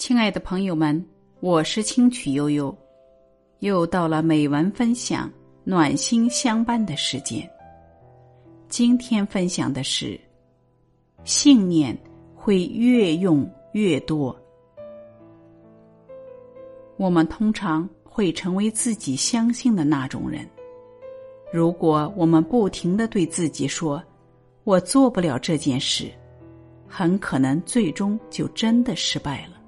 亲爱的朋友们，我是清曲悠悠，又到了美文分享、暖心相伴的时间。今天分享的是：信念会越用越多。我们通常会成为自己相信的那种人。如果我们不停的对自己说“我做不了这件事”，很可能最终就真的失败了。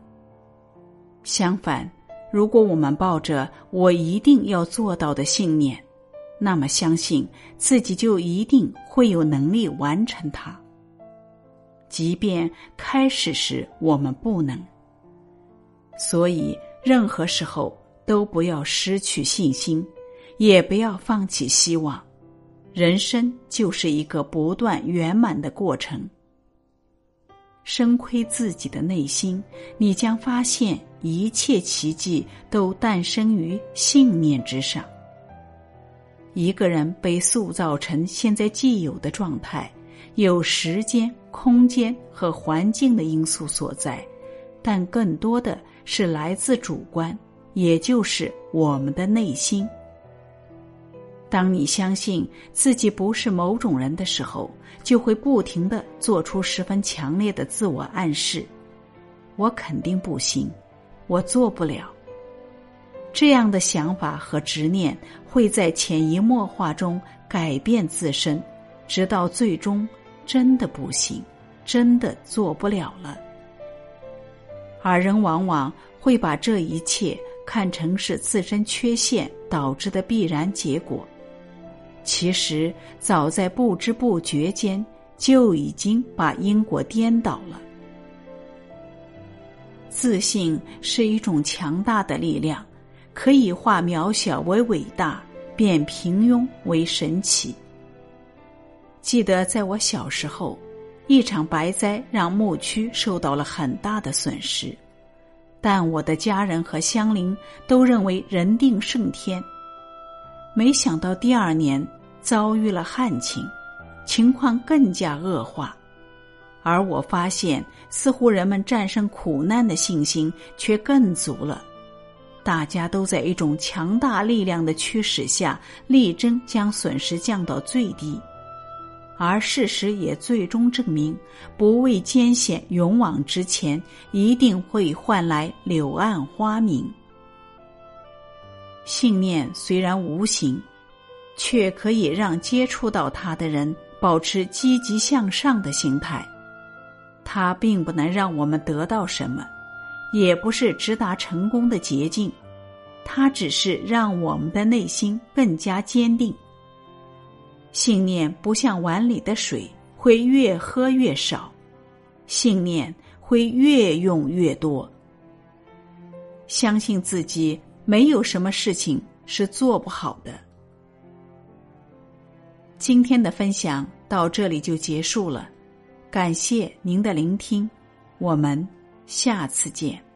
相反，如果我们抱着“我一定要做到”的信念，那么相信自己就一定会有能力完成它。即便开始时我们不能，所以任何时候都不要失去信心，也不要放弃希望。人生就是一个不断圆满的过程。深窥自己的内心，你将发现一切奇迹都诞生于信念之上。一个人被塑造成现在既有的状态，有时间、空间和环境的因素所在，但更多的是来自主观，也就是我们的内心。当你相信自己不是某种人的时候，就会不停的做出十分强烈的自我暗示：“我肯定不行，我做不了。”这样的想法和执念会在潜移默化中改变自身，直到最终真的不行，真的做不了了。而人往往会把这一切看成是自身缺陷导致的必然结果。其实，早在不知不觉间，就已经把因果颠倒了。自信是一种强大的力量，可以化渺小为伟大，变平庸为神奇。记得在我小时候，一场白灾让牧区受到了很大的损失，但我的家人和乡邻都认为人定胜天。没想到第二年遭遇了旱情，情况更加恶化，而我发现似乎人们战胜苦难的信心却更足了。大家都在一种强大力量的驱使下，力争将损失降到最低，而事实也最终证明，不畏艰险勇往直前，一定会换来柳暗花明。信念虽然无形，却可以让接触到它的人保持积极向上的心态。它并不能让我们得到什么，也不是直达成功的捷径，它只是让我们的内心更加坚定。信念不像碗里的水，会越喝越少；信念会越用越多。相信自己。没有什么事情是做不好的。今天的分享到这里就结束了，感谢您的聆听，我们下次见。